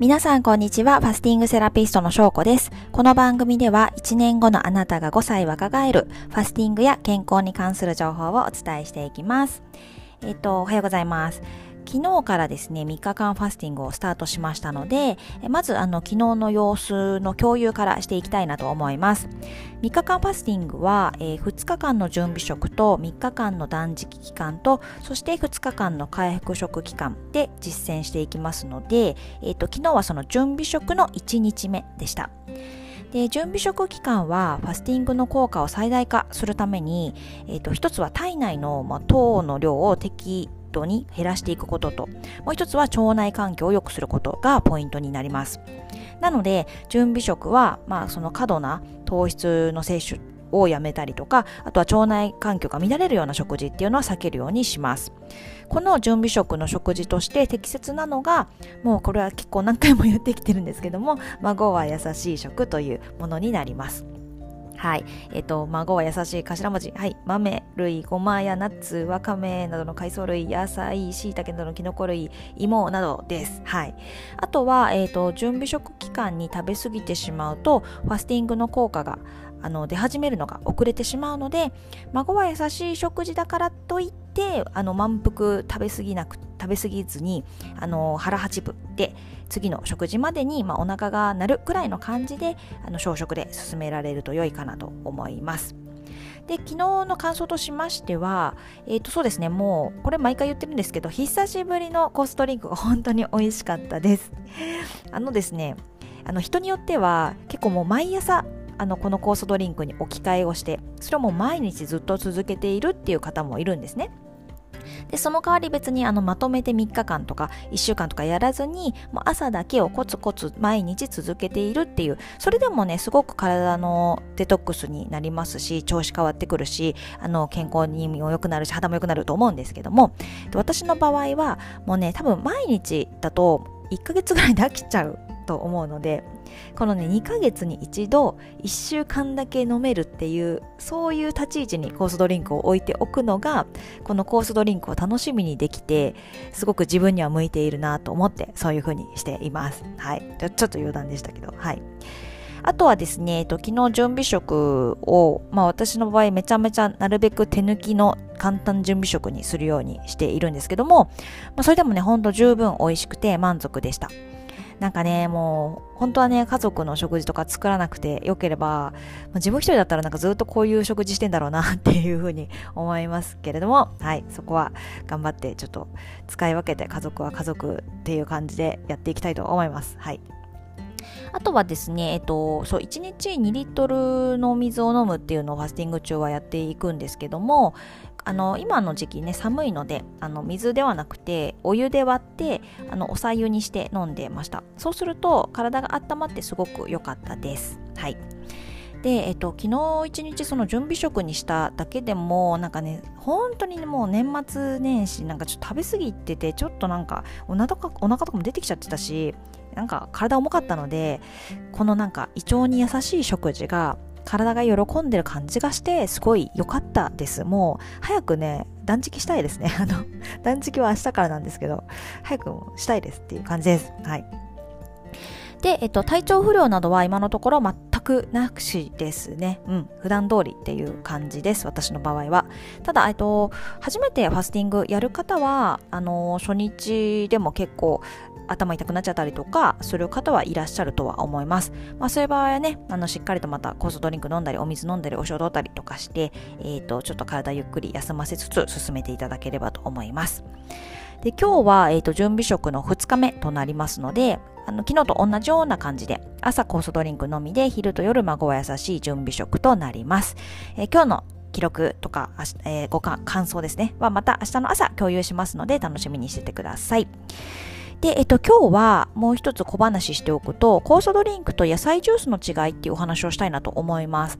皆さんこんにちは。ファスティングセラピストの翔子です。この番組では1年後のあなたが5歳若返るファスティングや健康に関する情報をお伝えしていきます。えっと、おはようございます。昨日からですね、3日間ファスティングをスタートしましたので、まずあの昨日の様子の共有からしていきたいなと思います。3日間ファスティングは、えー、2日間の準備食と3日間の断食期間と、そして2日間の回復食期間で実践していきますので、えーと、昨日はその準備食の1日目でした。で準備食期間はファスティングの効果を最大化するために、えーと、一つは体内の、まあ、糖の量を適度に減らしていくことと、もう一つは腸内環境を良くすることがポイントになります。なので、準備食は、まあ、その過度な糖質の摂取をやめたりとか、あとは腸内環境が乱れるような食事っていうのは避けるようにします。この準備食の食事として適切なのが、もうこれは結構何回も言ってきてるんですけども、孫は優しい食というものになります。はい。えっ、と、孫は優しい頭文字。はい。豆類、ごまやナッツ、わかめなどの海藻類、野菜、椎茸などのキノコ類、芋などです。はい。あとは、えっ、と、準備食期間に食べ過ぎてしまうと、ファスティングの効果があの出始めるのが遅れてしまうので孫は優しい食事だからといってあの満腹食べ過ぎなくて食べ過ぎずにあの腹八分で次の食事までに、まあ、お腹が鳴るくらいの感じであの朝食で進められると良いかなと思います。で昨日の感想としましては、えっ、ー、とそうですね、もうこれ毎回言ってるんですけど、久しぶりのコーストリンクが本当に美味しかったです。あのですね、あの人によっては結構もう毎朝あのこの酵素ドリンクに置き換えをしてそれをもう毎日ずっと続けているっていう方もいるんですね。でその代わり別にあのまとめて3日間とか1週間とかやらずにもう朝だけをコツコツ毎日続けているっていうそれでもねすごく体のデトックスになりますし調子変わってくるしあの健康にも良くなるし肌も良くなると思うんですけども私の場合はもうね多分毎日だと1ヶ月ぐらいで飽きちゃうと思うのでこのね2ヶ月に一度1週間だけ飲めるっていうそういう立ち位置にコースドリンクを置いておくのがこのコースドリンクを楽しみにできてすごく自分には向いているなと思ってそういう風にしています。はい。ちょちょっと余談でしたけど。はい。あとはですね、えっと、昨日準備食を、まあ私の場合めちゃめちゃなるべく手抜きの簡単準備食にするようにしているんですけども、まあそれでもね、ほんと十分美味しくて満足でした。なんかね、もう、本当はね、家族の食事とか作らなくてよければ、自分一人だったらなんかずっとこういう食事してんだろうなっていうふうに思いますけれども、はい、そこは頑張ってちょっと使い分けて家族は家族っていう感じでやっていきたいと思います。はい。あとはですね、えっと、そう、1日2リットルの水を飲むっていうのをファスティング中はやっていくんですけども、あの今の時期ね寒いのであの水ではなくてお湯で割ってあのお茶湯にして飲んでました。そうすると体が温まってすごく良かったです。はい。で、えっと、昨日一日その準備食にしただけでもなんかね本当にもう年末年始なんかちょっと食べ過ぎててちょっとなんかお腹とかお腹とかも出てきちゃってたしなんか体重かったのでこのなんか胃腸に優しい食事が体が喜んでる感じがしてすごい良かったです。もう早くね断食したいですね。あの断食は明日からなんですけど早くしたいですっていう感じです。はい。で、えっと、体調不良などは今のところ全くなくしですね。うん。普段通りっていう感じです。私の場合は。ただ、えっと、初めてファスティングやる方は、あの、初日でも結構、頭痛くなっちゃったりとかする方はいらっしゃるとは思います。まあそういう場合はね、あのしっかりとまた酵素ドリンク飲んだり、お水飲んだり、お塩取ったりとかして、えっ、ー、と、ちょっと体ゆっくり休ませつつ進めていただければと思います。で、今日は、え、ー、と、準備食の2日目となりますので、あの、昨日と同じような感じで、朝酵素ドリンクのみで、昼と夜孫は優しい準備食となります。えー、今日の記録とか、えー、ご感想ですね、はまた明日の朝共有しますので楽しみにしててください。で、えっと、今日はもう一つ小話しておくと、酵素ドリンクと野菜ジュースの違いっていうお話をしたいなと思います。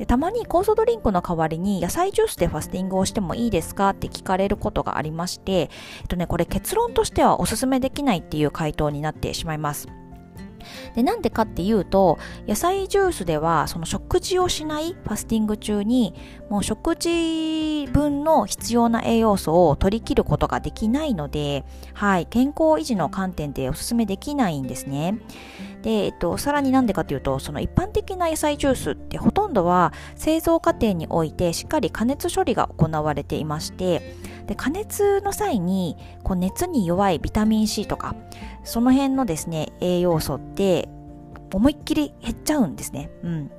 でたまに酵素ドリンクの代わりに野菜ジュースでファスティングをしてもいいですかって聞かれることがありまして、えっとね、これ結論としてはおすすめできないっていう回答になってしまいます。で、なんでかっていうと、野菜ジュースでは、その食事をしないファスティング中に、もう食事分の必要な栄養素を取り切ることができないので、はい、健康維持の観点でお勧めできないんですね。で、えっと、さらになんでかというと、その一般的な野菜ジュースってほとんどは製造過程においてしっかり加熱処理が行われていまして、で加熱の際にこう熱に弱いビタミン C とかその辺のですね栄養素って思いっきり減っちゃうんですね。うん。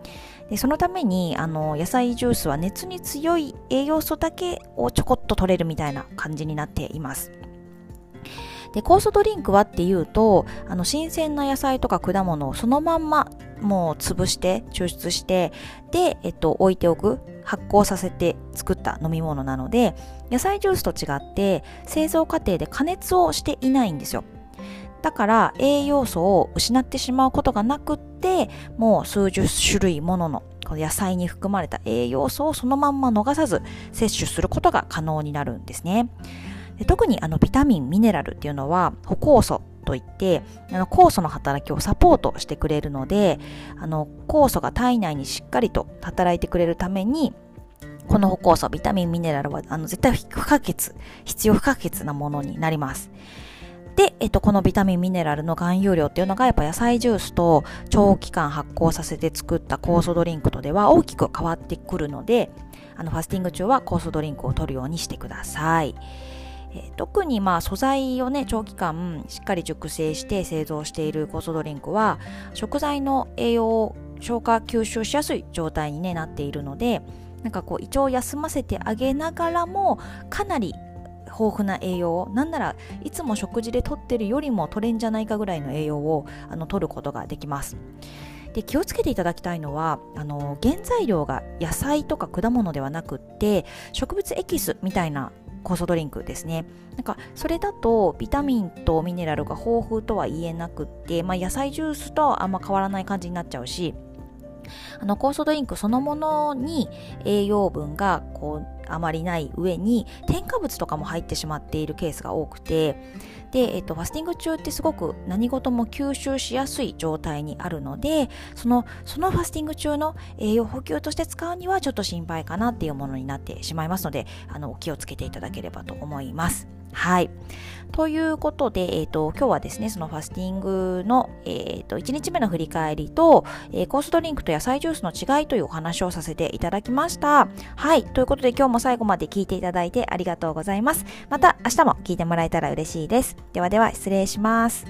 でそのためにあの野菜ジュースは熱に強い栄養素だけをちょこっと取れるみたいな感じになっています。で、酵素ドリンクはっていうと、あの、新鮮な野菜とか果物をそのまんま、もう潰して、抽出して、で、えっと、置いておく、発酵させて作った飲み物なので、野菜ジュースと違って、製造過程で加熱をしていないんですよ。だから栄養素を失ってしまうことがなくって、もう数十種類もののこの野菜に含まれた栄養素をそのまんま逃さず摂取することが可能になるんですね。で特にあのビタミン、ミネラルっていうのは歩酵素といってあの酵素の働きをサポートしてくれるのであの酵素が体内にしっかりと働いてくれるためにこの歩酵素、ビタミン、ミネラルはあの絶対不可欠、必要不可欠なものになります。で、えっと、このビタミン、ミネラルの含有量っていうのがやっぱ野菜ジュースと長期間発酵させて作った酵素ドリンクとでは大きく変わってくるので、あのファスティング中は酵素ドリンクを取るようにしてください。え、特にまあ素材をね長期間しっかり熟成して製造している酵素ドリンクは食材の栄養を消化吸収しやすい状態に、ね、なっているのでなんかこう胃腸を休ませてあげながらもかなり豊富な栄養をなんならいつも食事でとってるよりも取れんじゃないかぐらいの栄養をあの取ることができます。で気をつけていただきたいのはあの原材料が野菜とか果物ではなくって植物エキスみたいな酵素ドリンクですね。なんかそれだとビタミンとミネラルが豊富とは言えなくって、まあ、野菜ジュースとあんま変わらない感じになっちゃうしあの酵素ドリンクそのものに栄養分がこうあまりない上に添加物とかも入ってしまっているケースが多くてで、えっと、ファスティング中ってすごく何事も吸収しやすい状態にあるのでそのそのファスティング中の栄養補給として使うにはちょっと心配かなっていうものになってしまいますのであの気をつけていただければと思います。はい。ということで、えっ、ー、と、今日はですね、そのファスティングの、えっ、ー、と、1日目の振り返りと、えー、コースドリンクと野菜ジュースの違いというお話をさせていただきました。はい。ということで、今日も最後まで聞いていただいてありがとうございます。また明日も聞いてもらえたら嬉しいです。ではでは、失礼します。